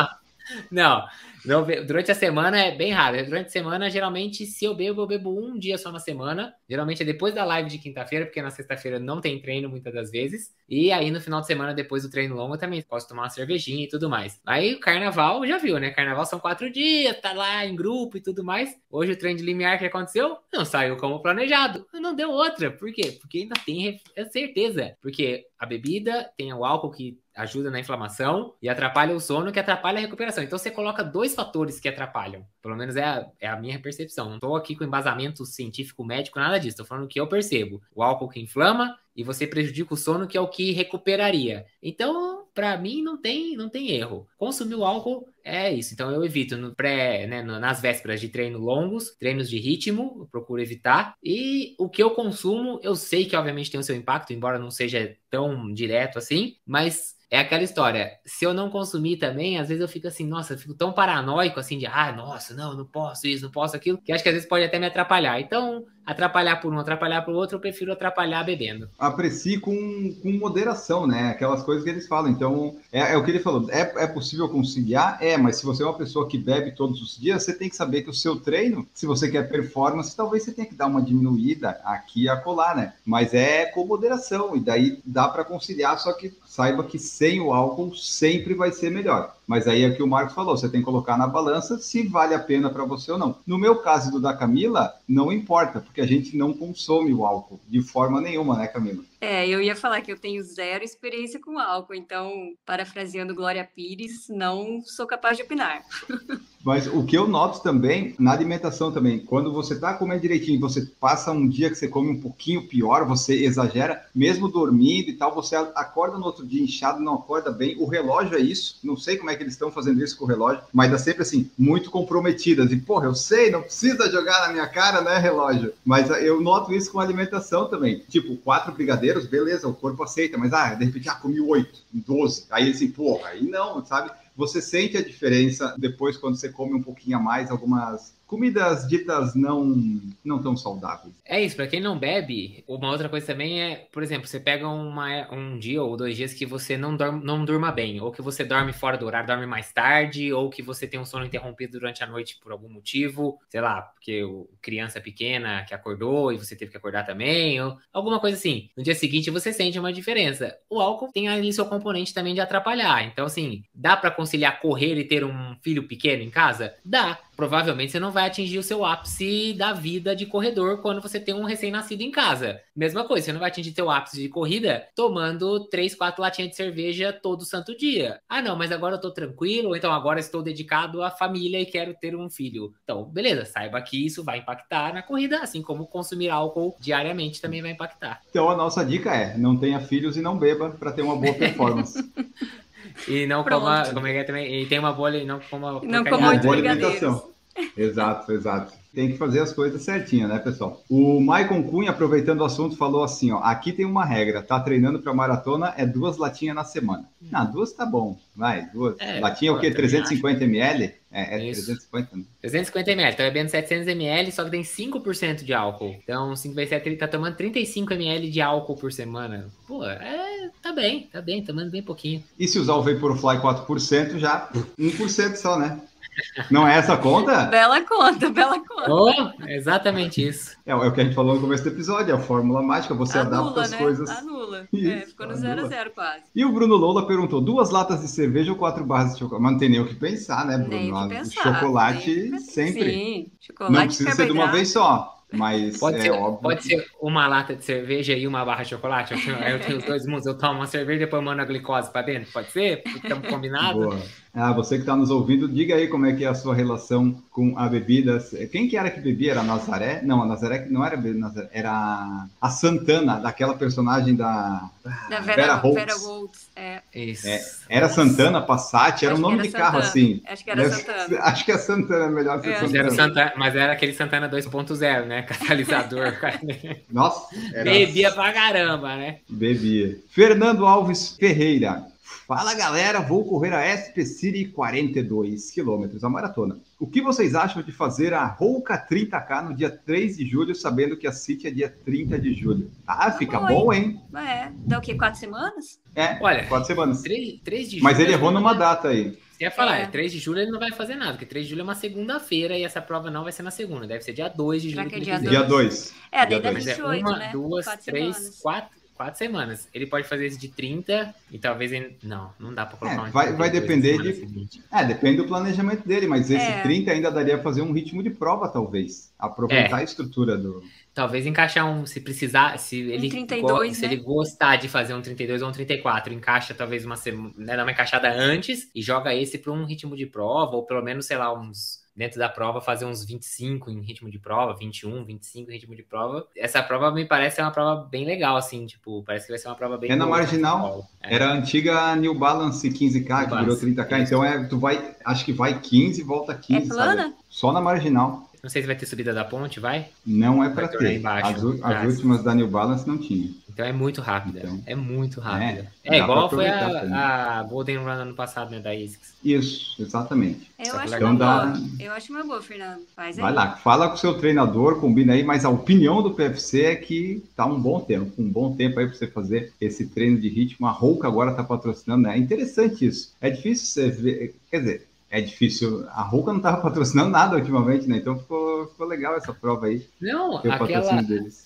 não. Não, durante a semana é bem raro. Durante a semana, geralmente, se eu bebo, eu bebo um dia só na semana. Geralmente é depois da live de quinta-feira, porque na sexta-feira não tem treino muitas das vezes. E aí no final de semana, depois do treino longo, eu também posso tomar uma cervejinha e tudo mais. Aí o carnaval, já viu, né? Carnaval são quatro dias, tá lá em grupo e tudo mais. Hoje o treino de limiar que aconteceu não saiu como planejado. Não deu outra. Por quê? Porque ainda tem certeza. Porque a bebida tem o álcool que ajuda na inflamação e atrapalha o sono, que atrapalha a recuperação. Então você coloca dois fatores que atrapalham. Pelo menos é a, é a minha percepção. Não estou aqui com embasamento científico médico, nada disso. Estou falando o que eu percebo. O álcool que inflama e você prejudica o sono, que é o que recuperaria. Então, para mim, não tem, não tem erro. Consumir o álcool é isso. Então, eu evito no pré, né, nas vésperas de treino longos, treinos de ritmo, eu procuro evitar. E o que eu consumo, eu sei que obviamente tem o seu impacto, embora não seja tão direto assim, mas é aquela história. Se eu não consumir também, às vezes eu fico assim, nossa, eu fico tão paranoico assim de, ah, nossa, não, não posso isso, não posso aquilo, que acho que às vezes pode até me atrapalhar. Então, atrapalhar por um, atrapalhar por outro, eu prefiro atrapalhar bebendo. Aprecie com, com moderação, né? Aquelas coisas que eles falam. Então, é, é o que ele falou. É, é possível conciliar? É, mas se você é uma pessoa que bebe todos os dias, você tem que saber que o seu treino, se você quer performance, talvez você tenha que dar uma diminuída aqui e acolá, né? Mas é com moderação, e daí dá para conciliar, só que saiba que sem o álcool sempre vai ser melhor. Mas aí é o que o Marcos falou, você tem que colocar na balança se vale a pena para você ou não. No meu caso do da Camila, não importa, porque a gente não consome o álcool de forma nenhuma, né, Camila? É, eu ia falar que eu tenho zero experiência com álcool, então, parafraseando Glória Pires, não sou capaz de opinar. Mas o que eu noto também na alimentação também, quando você tá comendo direitinho, você passa um dia que você come um pouquinho pior, você exagera, mesmo dormindo e tal, você acorda no outro dia inchado, não acorda bem. O relógio é isso, não sei como é que eles estão fazendo isso com o relógio, mas dá sempre assim, muito comprometidas. E, porra, eu sei, não precisa jogar na minha cara, né, relógio? Mas eu noto isso com a alimentação também. Tipo, quatro brigadeiros, beleza, o corpo aceita, mas ah, de repente, ah, comi oito, doze. Aí assim, porra, aí não, sabe? Você sente a diferença depois quando você come um pouquinho a mais algumas comidas ditas não não tão saudáveis. É isso, para quem não bebe, uma outra coisa também é, por exemplo, você pega uma, um dia ou dois dias que você não, dorme, não durma bem, ou que você dorme fora do horário, dorme mais tarde, ou que você tem um sono interrompido durante a noite por algum motivo, sei lá, porque o criança pequena que acordou e você teve que acordar também, ou alguma coisa assim. No dia seguinte você sente uma diferença. O álcool tem ali seu componente também de atrapalhar. Então, assim, dá para conciliar correr e ter um filho pequeno em casa? Dá provavelmente você não vai atingir o seu ápice da vida de corredor quando você tem um recém-nascido em casa. Mesma coisa, você não vai atingir seu ápice de corrida tomando 3, 4 latinhas de cerveja todo santo dia. Ah, não, mas agora eu tô tranquilo, ou então agora estou dedicado à família e quero ter um filho. Então, beleza, saiba que isso vai impactar na corrida, assim como consumir álcool diariamente também vai impactar. Então a nossa dica é: não tenha filhos e não beba para ter uma boa performance. E não Pronto. coma, como é que é também, e tem uma boa, não coma, não coma uma boa alimentação. Exato, exato. Tem que fazer as coisas certinho, né, pessoal? O Maicon Cunha, aproveitando o assunto, falou assim: ó, aqui tem uma regra, tá treinando para maratona, é duas latinhas na semana. Hum. Não, duas tá bom, vai, duas. É, Latinha é o quê? 350 ml? É, é 350, né? 350 ml, tá bebendo 700 ml, só que tem 5% de álcool. Então, 5 vezes 7, ele tá tomando 35 ml de álcool por semana. Pô, é, tá bem, tá bem, tomando bem pouquinho. E se usar o Vaporfly 4%, já 1% só, né? Não é essa a conta? Bela conta, bela conta. Oh, exatamente isso. É, é o que a gente falou no começo do episódio, é a fórmula mágica, você Anula, adapta as né? coisas. Anula. Isso, é, ficou no anula. 0 a 0 quase. E o Bruno Lola perguntou: duas latas de cerveja ou quatro barras de chocolate? Mas não tem nem o que pensar, né, Bruno? Nem o Ah, que pensar. chocolate nem que sempre. Sim, chocolate Não precisa ser de uma vez só, mas Pode, é ser, óbvio. pode ser uma lata de cerveja e uma barra de chocolate. Eu tenho, eu tenho os dois mundos. Eu tomo uma cerveja e depois mando a glicose pra dentro. Pode ser? Estamos combinados? Boa. Ah, você que está nos ouvindo, diga aí como é que é a sua relação com a bebida. Quem que era que bebia? Era a Nazaré? Não, a Nazaré não era Nazaré, era a Santana, daquela personagem da Da Vera Vera, Holtz. Vera Holtz. É, Isso. É, Era Santana, Passat, era um Acho que nome era de carro Santana. assim. Acho que era Santana. Acho que é Santana, é melhor ser É, Mas era, Santana. Santana, mas era aquele Santana 2.0, né? Catalisador. Nossa, Bebia pra caramba, né? Bebia. Fernando Alves Ferreira. Fala galera, vou correr a SP City 42 quilômetros, a maratona. O que vocês acham de fazer a Rouca 30K no dia 3 de julho, sabendo que a City é dia 30 de julho? Ah, fica bom, bom, hein? é. Dá o quê? Quatro semanas? É, Olha, quatro semanas. 3, 3 de julho. Mas ele errou numa data aí. Ia falar, É. é. 3 de julho ele não vai fazer nada, porque 3 de julho é uma segunda-feira e essa prova não vai ser na segunda, deve ser dia 2 de Será julho. que é ele dia fizer. Dia 2. É, Dia daí dá dois. Mas é 28, uma, né? duas, Quatro três, semanas. quatro, quatro semanas. Ele pode fazer esse de 30 e talvez ele... Não, não dá pra colocar É, um de vai- vai 32 na depender de- seguinte. É, depende do planejamento dele, mas esse É. 30 ainda daria pra fazer um ritmo de prova, talvez. Aproveitar a estrutura do. Talvez encaixar um, se precisar, se ele, 32, go- se né? ele gostar de fazer um 32 ou um 34, encaixa talvez uma semana, né, dá uma encaixada antes e joga esse para um ritmo de prova, ou pelo menos, sei lá, uns dentro da prova fazer uns 25 em ritmo de prova, 21, 25 em ritmo de prova. Essa prova me parece ser uma prova bem legal, assim, tipo, parece que vai ser uma prova bem É na boa, marginal? É. Era a antiga New Balance 15K, que New virou Balance, 30K. isso. Então é, tu vai, acho que vai 15 e volta 15. É plana? sabe? Só na marginal. Não sei se vai ter subida da ponte, vai? Não é para ter. embaixo. As, u- as Ah, últimas da New Balance não tinha. Então é muito rápida. Então. É muito rápida. É, É, igual foi a, a Golden Run ano passado, né, da ASICS. Isso, exatamente. Eu acho Então dá-. Eu acho uma boa, Fernando. Faz aí. Vai lá, fala com o seu treinador, combina aí, mas a opinião do PFC é que tá um bom tempo, um bom tempo aí para você fazer esse treino de ritmo. A Rouca agora tá patrocinando, né? É interessante isso. É difícil você ver, quer dizer, é difícil. A Rouca não tava patrocinando nada ultimamente, né? Então ficou, ficou legal essa prova aí, Não, aquela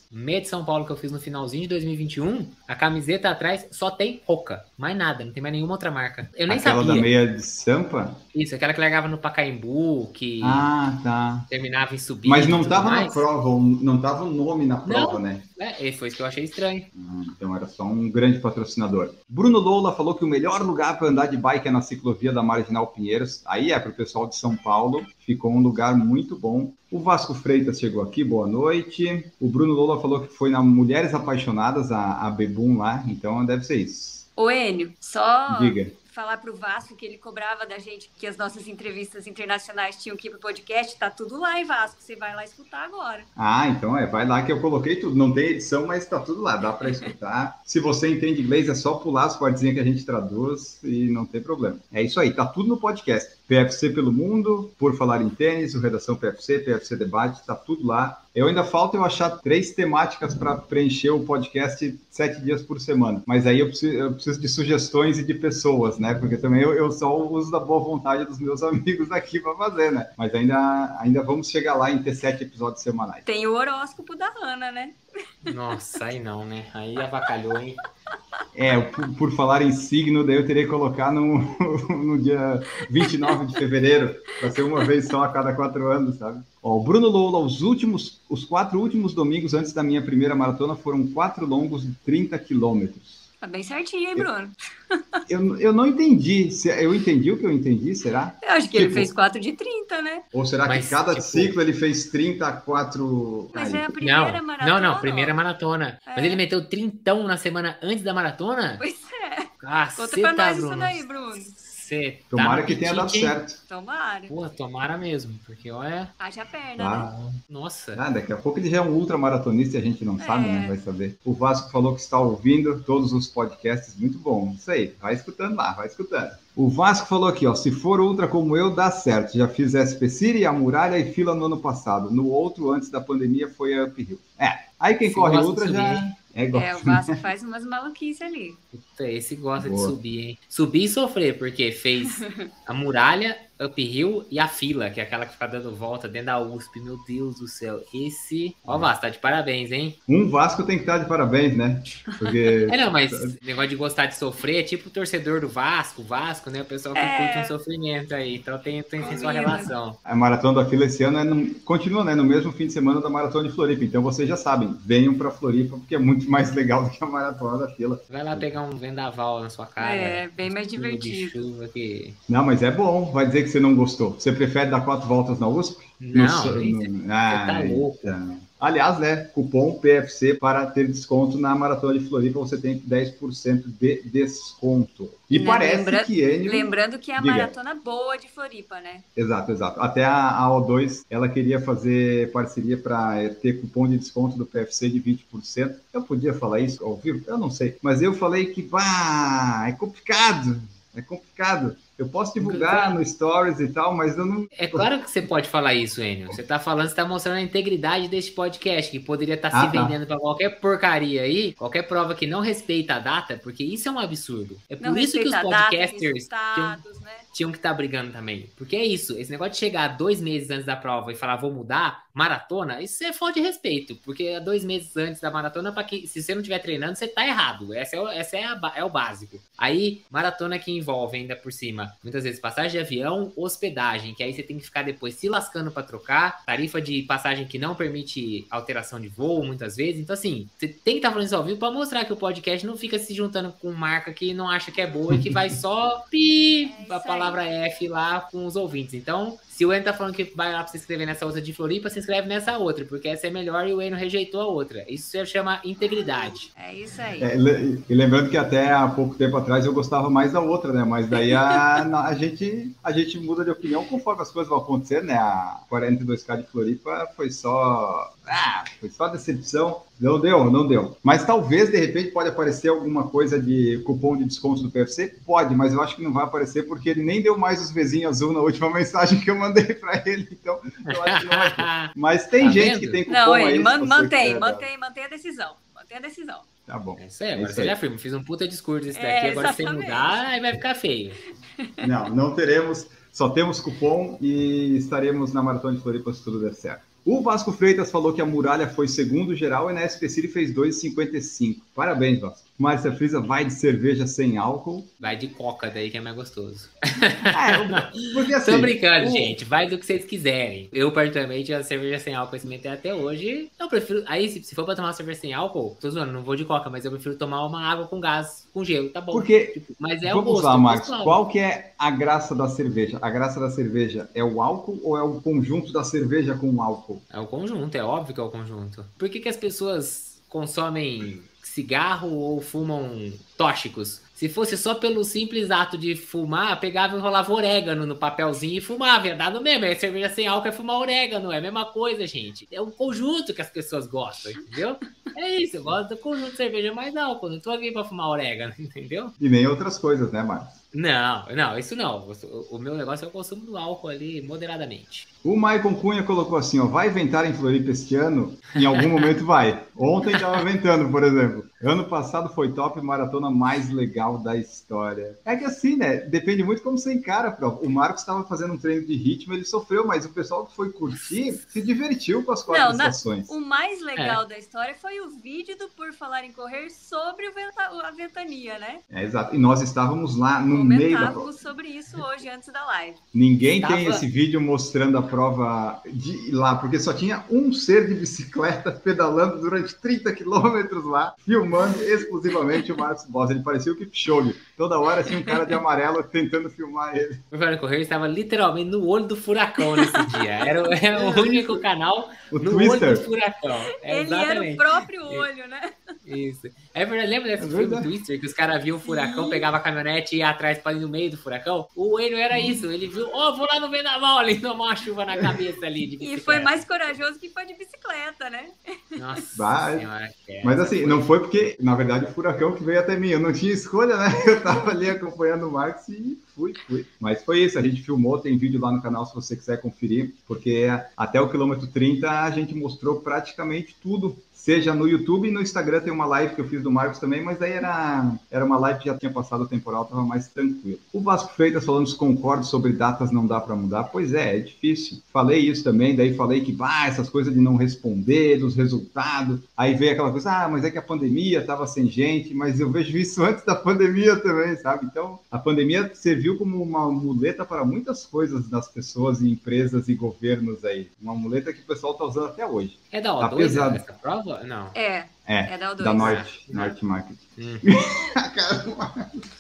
meia de São Paulo que eu fiz no finalzinho de 2021, a camiseta atrás só tem Roca. Mais nada, não tem mais nenhuma outra marca. Eu nem Aquela sabia. da meia de Sampa? Isso, aquela que largava no Pacaembu, que Ah, tá. terminava em subida. Mas não tudo tava na prova, não tava o nome na prova, Não. né? É, foi isso que eu achei estranho. Ah, Então era só um grande patrocinador. Bruno Lola falou que o melhor lugar para andar de bike é na ciclovia da Marginal Pinheiros. Aí é para o pessoal de São Paulo. Ficou um lugar muito bom. O Vasco Freitas chegou aqui, boa noite. O Bruno Lola falou que foi na Mulheres Apaixonadas, a, a Bebum lá. Então deve ser isso. Ô, Enio, só Diga. falar pro Vasco que ele cobrava da gente que as nossas entrevistas internacionais tinham que ir pro podcast. Tá tudo lá, hein, Vasco? Você vai lá escutar agora. Ah, então é, vai lá que eu coloquei tudo. Não tem edição, mas tá tudo lá, dá para escutar. Se você entende inglês, é só pular as partezinhas que a gente traduz e não tem problema. É isso aí, tá tudo no podcast. PFC pelo mundo, por falar em tênis, o Redação PFC, PFC Debate, tá tudo lá. Eu ainda falta eu achar três temáticas para preencher o podcast sete dias por semana. Mas aí eu preciso, eu preciso de sugestões e de pessoas, né? Porque também eu, eu só uso da boa vontade dos meus amigos aqui para fazer, né? Mas ainda, ainda vamos chegar lá em ter sete episódios semanais. Tem o horóscopo da Ana, né? Nossa, aí não, né? Aí avacalhou, hein? É, por, por falar em signo, daí eu teria que colocar no, no dia 29 de fevereiro, para ser uma vez só a cada quatro anos, sabe? Ó, o Bruno Loula, os últimos, os quatro últimos domingos antes da minha primeira maratona foram quatro longos de 30 quilômetros. Tá bem certinho, hein, Bruno? Eu, eu não entendi. se- Eu entendi o que eu entendi, será? Eu acho que ele Tipo- fez 4 de 30, né? Ou será Mas, que cada tipo- ciclo ele fez 30 a 4. Mas é a primeira Não, maratona. não, não, primeira maratona. É. Mas ele meteu trintão na semana antes da maratona? Pois é. Ah, Conta pra nós isso daí, Bruno. Você Tomara tá que tenha dado certo. Tomara. Pô, tomara mesmo, porque olha, Haja perna, né? Ah, nossa. Ah, daqui a pouco ele já é um ultramaratonista e a gente não sabe, É. né? Vai saber. O Vasco falou que está ouvindo todos os podcasts, muito bom. Isso aí, vai escutando lá, vai escutando. O Vasco falou aqui, ó, se for ultra como eu, dá certo. Já fiz SP City, a Muralha e fila no ano passado. No outro, antes da pandemia, foi a Uphill. É, aí quem Se corre ultra já... subir. É. É, o Vasco faz umas maluquices ali. Puta, esse gosta Boa. de subir, hein? Subir e sofrer, porque fez a muralha Uphill e a fila, que é aquela que fica dando volta dentro da USP. Meu Deus do céu. Esse. Ó, Vasco, tá de parabéns, hein? Um Vasco tem que estar de parabéns, né? Porque. é, não, mas negócio de gostar de sofrer é tipo o torcedor do Vasco, Vasco, né? O pessoal que é... curte um sofrimento aí. Então tem, tem, tem sua relação. A maratona da fila esse ano é no... continua, né? No mesmo fim de semana da maratona de Floripa. Então vocês já sabem, venham pra Floripa, porque é muito mais legal do que a maratona da fila. Vai lá pegar um vendaval na sua cara. É, bem mais divertido. Que... Não, mas é bom. Vai dizer que você não gostou. Você prefere dar quatro voltas na USP? Não, no... no... Ah, tá louco. Aliás, né, cupom PFC para ter desconto na Maratona de Floripa, você tem 10% de desconto. E parece lembra... que Enio... Lembrando que é a Diga. maratona boa de Floripa, né? Exato, exato. Até a, a O2, ela queria fazer parceria para ter cupom de desconto do PFC de 20%. Eu podia falar isso ao vivo? Eu não sei. Mas eu falei que, vá, é complicado. É complicado. Eu posso divulgar no Stories e tal, mas eu não. É claro que você pode falar isso, Enio. Você tá falando, você tá mostrando a integridade deste podcast, que poderia estar tá ah, se tá. vendendo para qualquer porcaria aí, qualquer prova que não respeita a data, porque isso é um absurdo. É por não isso que os podcasters tinham, né? Tinham que estar tá brigando também. Porque é isso, esse negócio de chegar dois meses antes da prova e falar vou mudar, maratona, isso é falta de respeito. Porque dois meses antes da maratona, para que se você não estiver treinando, você tá errado. Essa é, o, essa é, a, é o básico. Aí, maratona que envolve ainda por cima muitas vezes passagem de avião, hospedagem, que aí você tem que ficar depois se lascando para trocar, tarifa de passagem que não permite alteração de voo muitas vezes. Então, assim, você tem que estar tá falando isso ao vivo para mostrar que o podcast não fica se juntando com marca que não acha que é boa e que vai só pi é a palavra F lá com os ouvintes. Então, se o Eno tá falando que vai lá pra se inscrever nessa outra de Floripa, se inscreve nessa outra, porque essa é melhor e o Eno rejeitou a outra. Isso se chama integridade. É isso aí. É, e lembrando que até há pouco tempo atrás eu gostava mais da outra, né? Mas daí a, a, gente, a gente muda de opinião conforme as coisas vão acontecer, né? A 42K de Floripa foi só. Ah, foi só decepção. Não deu, não deu. Mas talvez, de repente, pode aparecer alguma coisa de cupom de desconto do PFC? Pode, mas eu acho que não vai aparecer porque ele nem deu mais os vizinhos azul na última mensagem que eu mandei para ele. Então, eu acho que não vai ter. Mas tem tá gente vendo? que tem cupom não, aí. Man, mantém, mantém, mantém a decisão. Mantém a decisão. Tá bom. É isso aí, agora é você já firma. Fiz um puta discurso esse daqui, é, agora sem mudar, aí vai ficar feio. Não, não teremos. Só temos cupom e estaremos na Maratona de Floripa se tudo der certo. O Vasco Freitas falou que a muralha foi segundo geral e na SPC ele fez 2,55. Parabéns, Vasco. Márcia Frisa vai de cerveja sem álcool. Vai de coca daí que é mais gostoso. É, porque assim, Tô brincando, o... gente. Vai do que vocês quiserem. Eu, particularmente, a cerveja sem álcool experimentei até hoje. Eu prefiro. Aí, se, se for pra tomar uma cerveja sem álcool, tô zoando, não vou de coca, mas eu prefiro tomar uma água com gás, com gelo, tá bom. Porque. Tipo, mas é vamos o gosto. lá, Marcos. Qual que é a graça da cerveja? A graça da cerveja é o álcool ou é o conjunto da cerveja com o álcool? É o conjunto, é óbvio que é o conjunto. Por que, que as pessoas consomem cigarro ou fumam tóxicos. Se fosse só pelo simples ato de fumar, pegava e enrolava orégano no papelzinho e fumava. Dar no mesmo. É cerveja sem álcool é fumar orégano. É a mesma coisa, gente. É um conjunto que as pessoas gostam, entendeu? É isso. Eu gosto do conjunto de cerveja mais álcool. Não tô aqui pra fumar orégano, entendeu? E nem outras coisas, né, Marcos? Não, não, isso não. O meu negócio é o consumo do álcool ali moderadamente. O Maicon Cunha colocou assim, ó, vai ventar em Floripa este ano? Em algum momento vai. Ontem estava ventando, por exemplo. Ano passado foi top maratona mais legal da história. É que assim, né? Depende muito como você encara a prova. O Marcos estava fazendo um treino de ritmo, ele sofreu, mas o pessoal que foi curtir se divertiu com as quatro Não, estações. Na... O mais legal é. da história foi o vídeo do Por Falar em Correr sobre venta... a ventania, né? É, exato. E nós estávamos lá no meio da prova. sobre isso hoje, antes da live. Ninguém Estava... tem esse vídeo mostrando a prova de lá, porque só tinha um ser de bicicleta pedalando durante 30 quilômetros lá, filmando exclusivamente o Marcos Boss. Ele parecia o Kipchoge. Toda hora tinha um cara de amarelo tentando filmar ele. O Fernando Correia estava literalmente no olho do furacão nesse dia. Era, era o único canal o no Twister. olho do furacão. É, ele era o próprio olho, né? Isso. É verdade, lembra desse é filme do Twister que os caras viam o furacão, Sim. pegava a caminhonete e ia atrás para ir no meio do furacão? O Enio era isso. Ele viu, ó, oh, vou lá no vendaval ali tomar uma chuva na cabeça ali. e foi mais corajoso que foi de bicicleta, né? Nossa Vai. senhora. Mas assim, não foi porque, na verdade, o furacão que veio até mim. Eu não tinha escolha, né? Eu tava ali acompanhando o Max e fui, fui. Mas foi isso, a gente filmou, tem vídeo lá no canal se você quiser conferir, porque até o quilômetro 30 a gente mostrou praticamente tudo seja no YouTube e no Instagram tem uma live que eu fiz do Marcos também, mas daí era, era uma live que já tinha passado o temporal, estava mais tranquilo. O Vasco Freitas falando se concordo sobre datas não dá para mudar. Pois é, é difícil. Falei isso também, daí falei que, bah, essas coisas de não responder, dos resultados. Aí veio aquela coisa, ah, mas é que a pandemia estava sem gente, mas eu vejo isso antes da pandemia também, sabe? Então, a pandemia serviu como uma muleta para muitas coisas das pessoas e empresas e governos aí. Uma muleta que o pessoal está usando até hoje. É da O2 tá pesado. essa prova? Não. É. É, é da, da Norte, ah. Norte Market. Hum.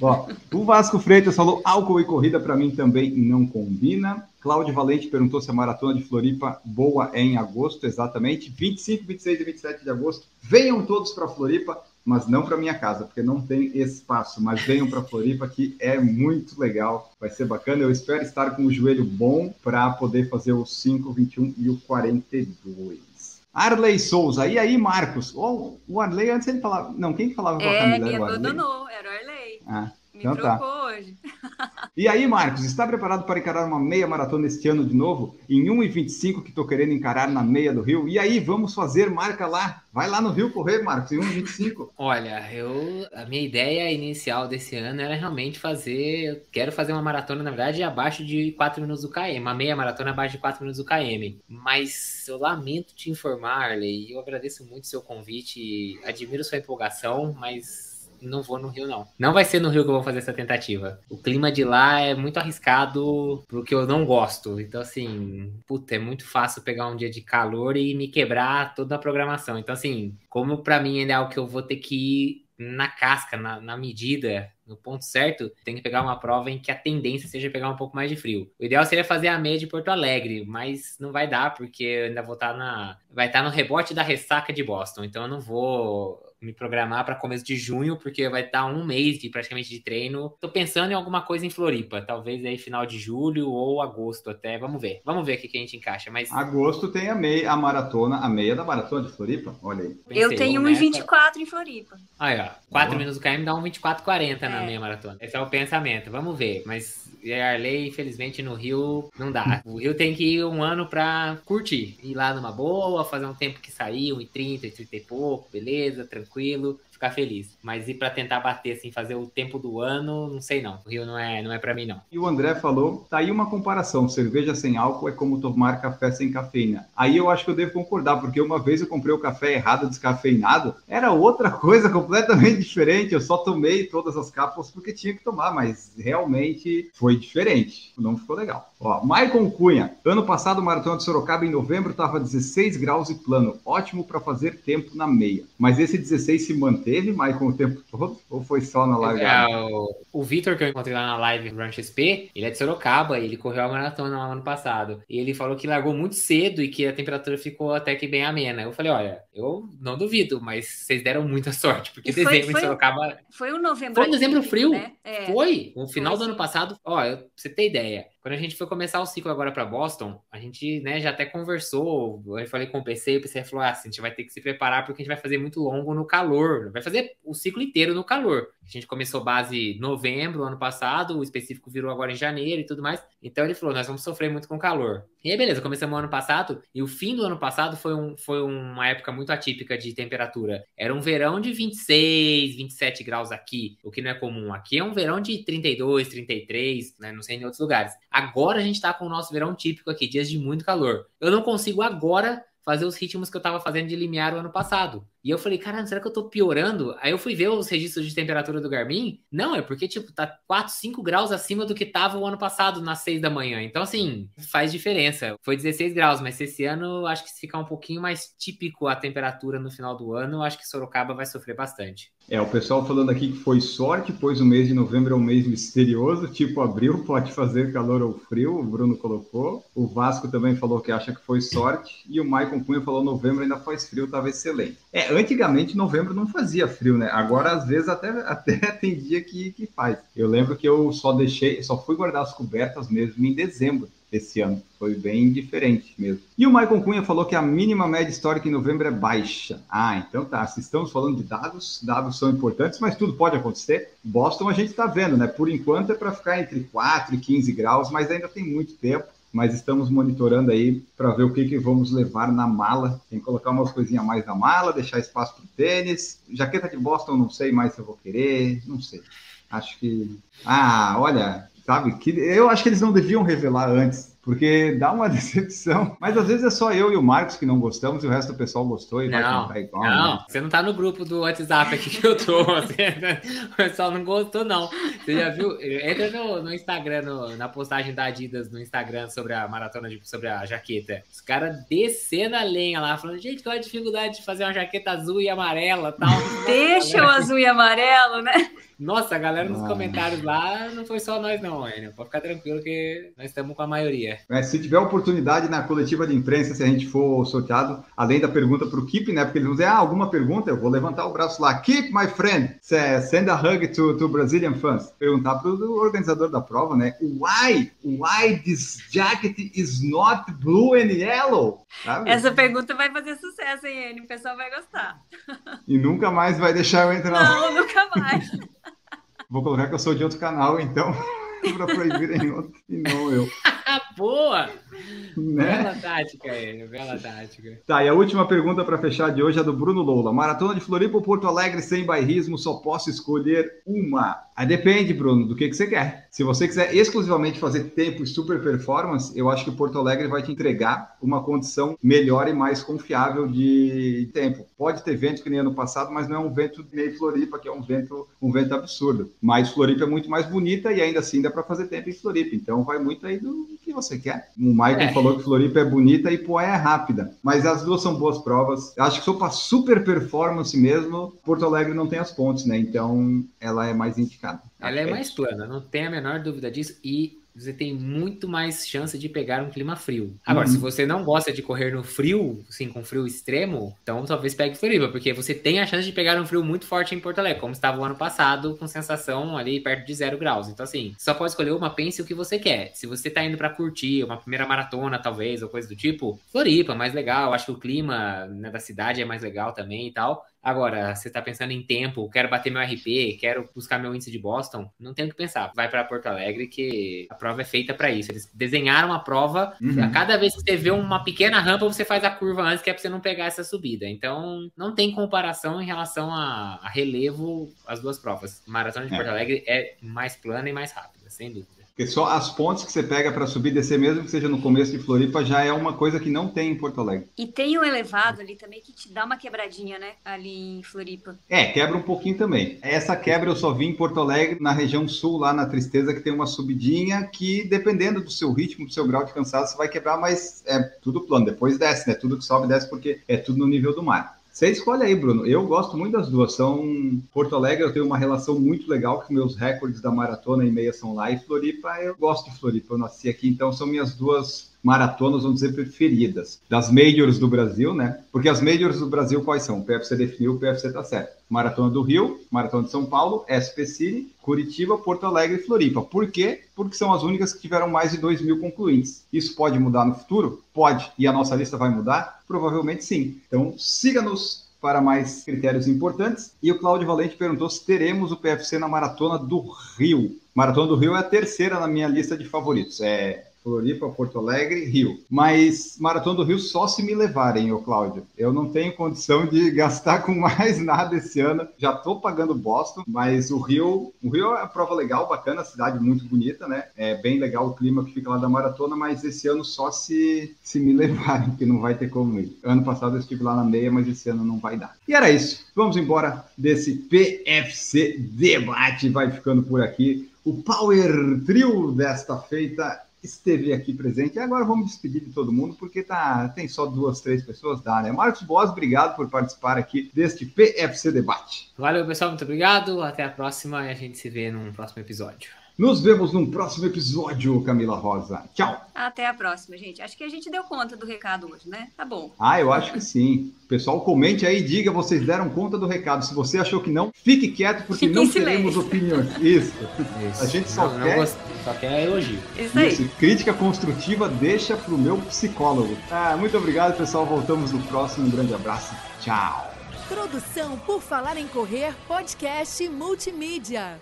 Ó, o Vasco Freitas falou álcool e corrida para mim também não combina. Cláudio Valente perguntou se a maratona de Floripa boa é em agosto, exatamente. 25, 26 e 27 de agosto. Venham todos para Floripa, mas não para minha casa, porque não tem espaço. Mas venham para Floripa, que é muito legal, vai ser bacana. Eu espero estar com o joelho bom para poder fazer o 5, 21 e o 42. Arley Souza. E aí, Marcos? Oh, o Arley, antes ele falava. Não, quem falava com a é, Camila? Me abandonou, era o Arley. Ah. Me então tá. trocou tá. hoje. E aí, Marcos, está preparado para encarar uma meia maratona este ano de novo? Em 1,25 que estou querendo encarar na meia do Rio. E aí, vamos fazer marca lá. Vai lá no Rio correr, Marcos, em 1,25. Olha, eu a minha ideia inicial desse ano era realmente fazer. Eu quero fazer uma maratona, na verdade, abaixo de 4 minutos do KM. Uma meia maratona abaixo de 4 minutos do KM. Mas eu lamento te informar, Arley, eu agradeço muito o seu convite, admiro sua empolgação, mas não vou no Rio, não. Não vai ser no Rio que eu vou fazer essa tentativa. O clima de lá é muito arriscado pro que eu não gosto. Então, assim, puta, é muito fácil pegar um dia de calor e me quebrar toda a programação. Então, assim, como para mim ainda é algo que eu vou ter que ir na casca, na, na, medida, no ponto certo, tem que pegar uma prova em que a tendência seja pegar um pouco mais de frio. O ideal seria fazer a meia de Porto Alegre, mas não vai dar, porque eu ainda vou estar tá na. Vai estar tá no rebote da ressaca de Boston. Então eu não vou me programar para começo de junho, porque vai estar um mês de praticamente de treino. Tô pensando em alguma coisa em Floripa, talvez aí final de julho ou agosto até. Vamos ver. Vamos ver o que, que a gente encaixa. Mas agosto tem a meia, a maratona, a meia da maratona de Floripa. Olha aí. Pensei, eu tenho 1,24 em Floripa. Aí, ó. 4 minutos do KM dá um 24,40 é. na meia maratona. Esse é o pensamento. Vamos ver. Mas Arley, infelizmente, no Rio não dá. O Rio tem que ir um ano para curtir. Ir lá numa boa, fazer um tempo que saiu, 1,30, 30 e pouco, beleza, tranquilo tranquilo, ficar feliz. Mas ir para tentar bater, assim, fazer o tempo do ano, não sei não. O Rio não é, não é para mim, não. E o André falou, tá aí uma comparação, cerveja sem álcool é como tomar café sem cafeína. Aí eu acho que eu devo concordar, porque uma vez eu comprei o café errado, descafeinado, era outra coisa completamente diferente, eu só tomei todas as cápsulas porque tinha que tomar, mas realmente foi diferente, não ficou legal. Ó, Maicon Cunha, ano passado o Maratona de Sorocaba em novembro estava 16 graus e plano, ótimo para fazer tempo na meia. Mas esse 16 se manteve, Maicon, o tempo todo? Ou foi só na live? É, o, o Vitor, que eu encontrei lá na live Run XP, ele é de Sorocaba, ele correu a maratona no ano passado. E ele falou que largou muito cedo e que a temperatura ficou até que bem amena. Eu falei, olha, eu não duvido, mas vocês deram muita sorte, porque foi, dezembro foi, em Sorocaba. Foi um novembro. Foi um dezembro frio. Né? É. Foi. No final foi, do ano passado, ó, pra você ter ideia. Quando a gente foi começar o ciclo agora para Boston, a gente né, já até conversou. Eu falei com o PC, o PC falou: ah, a gente vai ter que se preparar porque a gente vai fazer muito longo no calor. Vai fazer o ciclo inteiro no calor. A gente começou base novembro ano passado, o específico virou agora em janeiro e tudo mais. Então ele falou: nós vamos sofrer muito com calor. E aí, beleza, começamos o ano passado, e o fim do ano passado foi, um, foi uma época muito atípica de temperatura. Era um verão de 26, 27 graus aqui, o que não é comum. Aqui é um verão de 32, 33, né? Não sei em outros lugares. Agora a gente tá com o nosso verão típico aqui, dias de muito calor. Eu não consigo agora fazer os ritmos que eu tava fazendo de limiar o ano passado. E eu falei, caramba, será que eu tô piorando? Aí eu fui ver os registros de temperatura do Garmin. Não, é porque, tipo, tá 4, 5 graus acima do que tava o ano passado, nas 6 da manhã. Então, assim, faz diferença. Foi 16 graus, mas esse ano acho que se ficar um pouquinho mais típico a temperatura no final do ano, acho que Sorocaba vai sofrer bastante. É, o pessoal falando aqui que foi sorte, pois o mês de novembro é um mês misterioso, tipo abril pode fazer calor ou frio, o Bruno colocou. O Vasco também falou que acha que foi sorte. E o Maicon Cunha falou novembro ainda faz frio, tava excelente. É, antigamente novembro não fazia frio, né? Agora às vezes até, até tem dia que, que faz. Eu lembro que eu só deixei, só fui guardar as cobertas mesmo em dezembro. Esse ano. Foi bem diferente mesmo. E o Michael Cunha falou que a mínima média histórica em novembro é baixa. Ah, então tá. Se estamos falando de dados, dados são importantes, mas tudo pode acontecer. Boston a gente está vendo, né? Por enquanto é para ficar entre 4 e 15 graus, mas ainda tem muito tempo mas estamos monitorando aí para ver o que, que vamos levar na mala. Tem que colocar umas coisinhas mais na mala, deixar espaço para tênis. Jaqueta de Boston, não sei mais se eu vou querer, não sei. Acho que. Ah, olha, sabe? Que eu acho que eles não deviam revelar antes porque dá uma decepção. Mas às vezes é só eu e o Marcos que não gostamos e o resto do pessoal gostou e não, vai cantar igual. Não, né? você não tá no grupo do WhatsApp aqui que eu tô. o pessoal não gostou, não. Você já viu? Entra no, no Instagram, no, na postagem da Adidas no Instagram sobre a maratona, de, sobre a jaqueta. Os caras descendo a lenha lá, falando, gente, qual é a dificuldade de fazer uma jaqueta azul e amarela tal. Deixa o azul e amarelo, né? Nossa, a galera nos ah. comentários lá não foi só nós, não, Enio. Pode ficar tranquilo que nós estamos com a maioria. É, se tiver oportunidade na coletiva de imprensa, se a gente for sorteado, além da pergunta para o Keep, né? Porque eles vão dizer, ah, alguma pergunta, eu vou levantar o braço lá. Keep, my friend, send a hug to, to Brazilian fans. Perguntar para o organizador da prova, né? Why? Why this jacket is not blue and yellow? Sabe? Essa pergunta vai fazer sucesso, hein, Enio? O pessoal vai gostar. E nunca mais vai deixar eu entrar. Não, nunca mais. Vou colocar que eu sou de outro canal, então, para proibirem outro e não eu. Boa! Né? Bela tática, aí, bela tática. Tá, e a última pergunta para fechar de hoje é do Bruno Loula. Maratona de Floripa ou Porto Alegre sem bairrismo, só posso escolher uma. Aí depende, Bruno, do que, que você quer. Se você quiser exclusivamente fazer tempo e super performance, eu acho que Porto Alegre vai te entregar uma condição melhor e mais confiável de tempo. Pode ter vento que nem ano passado, mas não é um vento meio Floripa, que é um vento, um vento absurdo. Mas Floripa é muito mais bonita e ainda assim dá para fazer tempo em Floripa. Então vai muito aí do que você quer. O Michael é. falou que Floripa é bonita e Poé é rápida. Mas as duas são boas provas. Eu acho que sou para super performance mesmo, Porto Alegre não tem as pontes, né? Então ela é mais indicada. Ela é mais plana, não tem a menor dúvida disso. E você tem muito mais chance de pegar um clima frio. Agora, uhum. se você não gosta de correr no frio, assim, com frio extremo, então talvez pegue Floripa, porque você tem a chance de pegar um frio muito forte em Porto Alegre, como estava o ano passado, com sensação ali perto de zero graus. Então, assim, só pode escolher uma, pense o que você quer. Se você tá indo para curtir uma primeira maratona, talvez, ou coisa do tipo, Floripa, mais legal. Acho que o clima né, da cidade é mais legal também e tal. Agora, você está pensando em tempo, quero bater meu RP, quero buscar meu índice de Boston, não tem o que pensar. Vai para Porto Alegre que a prova é feita para isso. Eles desenharam a prova, uhum. a cada vez que você vê uma pequena rampa, você faz a curva antes, que é para você não pegar essa subida. Então, não tem comparação em relação a, a relevo as duas provas. Maratona de é. Porto Alegre é mais plana e mais rápida, sem dúvida. Porque só as pontes que você pega para subir e descer, mesmo que seja no começo de Floripa, já é uma coisa que não tem em Porto Alegre. E tem um elevado ali também que te dá uma quebradinha, né? Ali em Floripa. É, quebra um pouquinho também. Essa quebra eu só vi em Porto Alegre, na região sul, lá na Tristeza, que tem uma subidinha que, dependendo do seu ritmo, do seu grau de cansaço, vai quebrar, mas é tudo plano. Depois desce, né? Tudo que sobe desce porque é tudo no nível do mar. Você escolhe aí, Bruno. Eu gosto muito das duas. São Porto Alegre, eu tenho uma relação muito legal com meus recordes da maratona e meia são lá. E Floripa, eu gosto de Floripa. Eu nasci aqui, então são minhas duas maratonas, vamos dizer, preferidas. Das majors do Brasil, né? Porque as majors do Brasil quais são? O PFC definiu, o PFC tá certo. Maratona do Rio, Maratona de São Paulo, SP City, Curitiba, Porto Alegre e Floripa. Por quê? Porque são as únicas que tiveram mais de 2 mil concluintes. Isso pode mudar no futuro? Pode. E a nossa lista vai mudar? Provavelmente sim. Então, siga-nos para mais critérios importantes. E o Cláudio Valente perguntou se teremos o PFC na Maratona do Rio. Maratona do Rio é a terceira na minha lista de favoritos. É Floripa, Porto Alegre, Rio. Mas Maratona do Rio só se me levarem, ô Cláudio. Eu não tenho condição de gastar com mais nada esse ano. Já estou pagando Boston, mas o Rio, o Rio é uma prova legal, bacana, cidade muito bonita, né? É bem legal o clima que fica lá da maratona, mas esse ano só se, se me levarem, que não vai ter como ir. Ano passado eu estive lá na meia, mas esse ano não vai dar. E era isso. Vamos embora desse PFC debate. Vai ficando por aqui. O Power Trio desta feita esteve aqui presente. E agora vamos despedir de todo mundo, porque tá, tem só duas, três pessoas, dá, né? Marcos Boas, obrigado por participar aqui deste PFC Debate. Valeu, pessoal, muito obrigado. Até a próxima e a gente se vê num próximo episódio. Nos vemos num próximo episódio, Camila Rosa. Tchau. Até a próxima, gente. Acho que a gente deu conta do recado hoje, né? Tá bom. Ah, eu acho que sim. Pessoal, comente aí, diga, vocês deram conta do recado. Se você achou que não, fique quieto, porque fique não queremos opiniões. Isso. Isso. A gente só não, quer. Não só quer elogio. Isso aí. Isso. Crítica construtiva deixa pro meu psicólogo. Ah, muito obrigado, pessoal. Voltamos no próximo. Um grande abraço. Tchau. Produção por Falar em Correr, podcast multimídia.